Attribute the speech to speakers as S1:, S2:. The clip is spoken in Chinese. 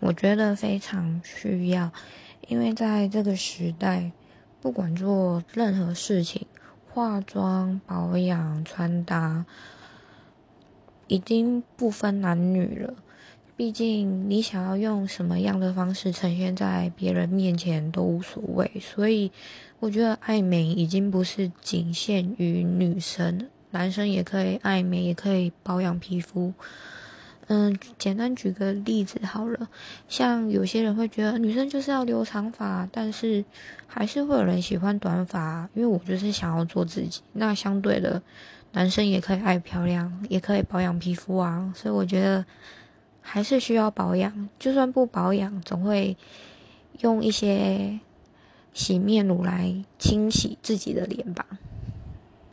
S1: 我觉得非常需要，因为在这个时代，不管做任何事情，化妆、保养、穿搭，已经不分男女了。毕竟你想要用什么样的方式呈现在别人面前都无所谓，所以我觉得爱美已经不是仅限于女生，男生也可以爱美，也可以保养皮肤。嗯，简单举个例子好了，像有些人会觉得女生就是要留长发，但是还是会有人喜欢短发，因为我就是想要做自己。那相对的，男生也可以爱漂亮，也可以保养皮肤啊，所以我觉得。还是需要保养，就算不保养，总会用一些洗面乳来清洗自己的脸吧。